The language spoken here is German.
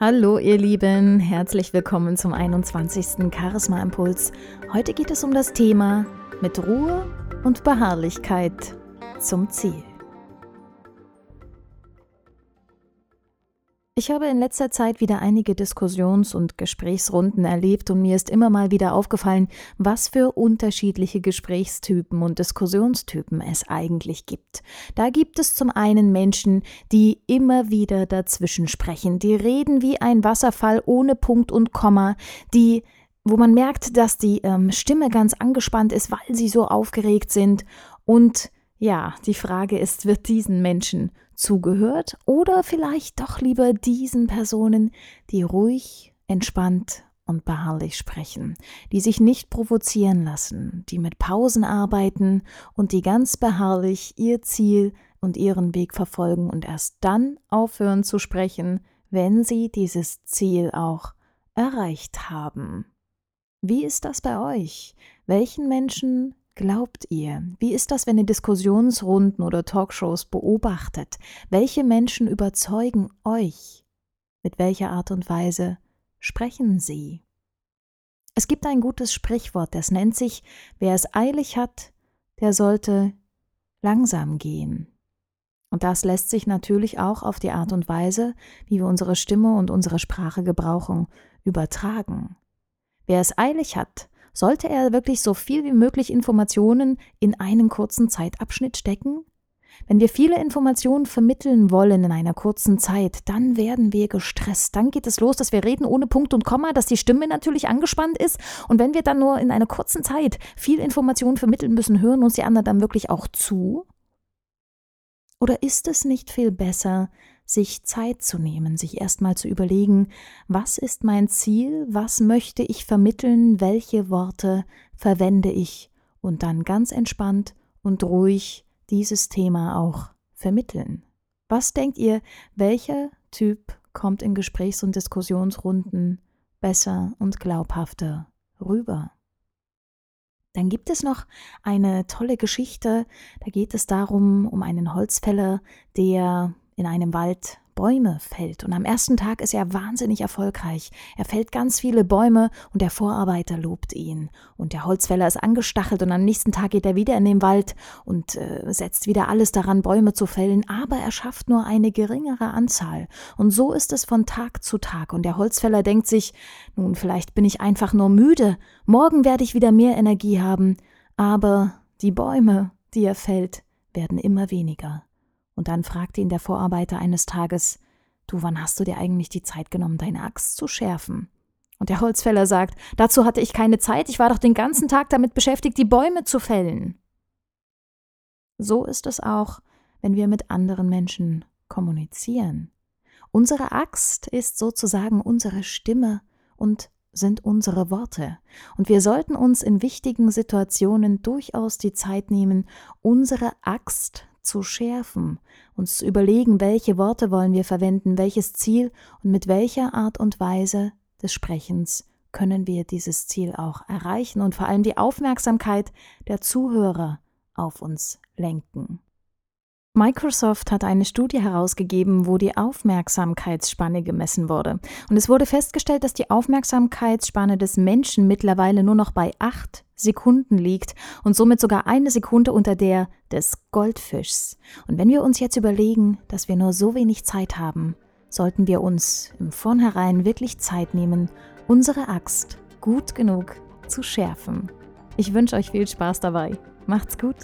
Hallo ihr Lieben, herzlich willkommen zum 21. Charisma Impuls. Heute geht es um das Thema mit Ruhe und Beharrlichkeit zum Ziel. Ich habe in letzter Zeit wieder einige Diskussions- und Gesprächsrunden erlebt und mir ist immer mal wieder aufgefallen, was für unterschiedliche Gesprächstypen und Diskussionstypen es eigentlich gibt. Da gibt es zum einen Menschen, die immer wieder dazwischen sprechen, die reden wie ein Wasserfall ohne Punkt und Komma, die wo man merkt, dass die ähm, Stimme ganz angespannt ist, weil sie so aufgeregt sind und ja, die Frage ist, wird diesen Menschen zugehört oder vielleicht doch lieber diesen Personen, die ruhig, entspannt und beharrlich sprechen, die sich nicht provozieren lassen, die mit Pausen arbeiten und die ganz beharrlich ihr Ziel und ihren Weg verfolgen und erst dann aufhören zu sprechen, wenn sie dieses Ziel auch erreicht haben. Wie ist das bei euch? Welchen Menschen glaubt ihr? Wie ist das, wenn ihr Diskussionsrunden oder Talkshows beobachtet? Welche Menschen überzeugen euch? Mit welcher Art und Weise sprechen sie? Es gibt ein gutes Sprichwort, das nennt sich, wer es eilig hat, der sollte langsam gehen. Und das lässt sich natürlich auch auf die Art und Weise, wie wir unsere Stimme und unsere Sprache gebrauchen, übertragen. Wer es eilig hat, sollte er wirklich so viel wie möglich Informationen in einen kurzen Zeitabschnitt stecken? Wenn wir viele Informationen vermitteln wollen in einer kurzen Zeit, dann werden wir gestresst. Dann geht es los, dass wir reden ohne Punkt und Komma, dass die Stimme natürlich angespannt ist. Und wenn wir dann nur in einer kurzen Zeit viel Informationen vermitteln müssen, hören uns die anderen dann wirklich auch zu? Oder ist es nicht viel besser, sich Zeit zu nehmen, sich erstmal zu überlegen, was ist mein Ziel, was möchte ich vermitteln, welche Worte verwende ich und dann ganz entspannt und ruhig dieses Thema auch vermitteln. Was denkt ihr, welcher Typ kommt in Gesprächs- und Diskussionsrunden besser und glaubhafter rüber? Dann gibt es noch eine tolle Geschichte, da geht es darum, um einen Holzfäller, der in einem Wald Bäume fällt. Und am ersten Tag ist er wahnsinnig erfolgreich. Er fällt ganz viele Bäume und der Vorarbeiter lobt ihn. Und der Holzfäller ist angestachelt und am nächsten Tag geht er wieder in den Wald und äh, setzt wieder alles daran, Bäume zu fällen. Aber er schafft nur eine geringere Anzahl. Und so ist es von Tag zu Tag. Und der Holzfäller denkt sich, nun, vielleicht bin ich einfach nur müde. Morgen werde ich wieder mehr Energie haben. Aber die Bäume, die er fällt, werden immer weniger. Und dann fragte ihn der Vorarbeiter eines Tages, Du, wann hast du dir eigentlich die Zeit genommen, deine Axt zu schärfen? Und der Holzfäller sagt, dazu hatte ich keine Zeit, ich war doch den ganzen Tag damit beschäftigt, die Bäume zu fällen. So ist es auch, wenn wir mit anderen Menschen kommunizieren. Unsere Axt ist sozusagen unsere Stimme und sind unsere Worte. Und wir sollten uns in wichtigen Situationen durchaus die Zeit nehmen, unsere Axt zu schärfen, uns zu überlegen, welche Worte wollen wir verwenden, welches Ziel und mit welcher Art und Weise des Sprechens können wir dieses Ziel auch erreichen und vor allem die Aufmerksamkeit der Zuhörer auf uns lenken. Microsoft hat eine Studie herausgegeben, wo die Aufmerksamkeitsspanne gemessen wurde. Und es wurde festgestellt, dass die Aufmerksamkeitsspanne des Menschen mittlerweile nur noch bei acht Sekunden liegt und somit sogar eine Sekunde unter der des Goldfischs. Und wenn wir uns jetzt überlegen, dass wir nur so wenig Zeit haben, sollten wir uns im Vornherein wirklich Zeit nehmen, unsere Axt gut genug zu schärfen. Ich wünsche euch viel Spaß dabei. Macht's gut!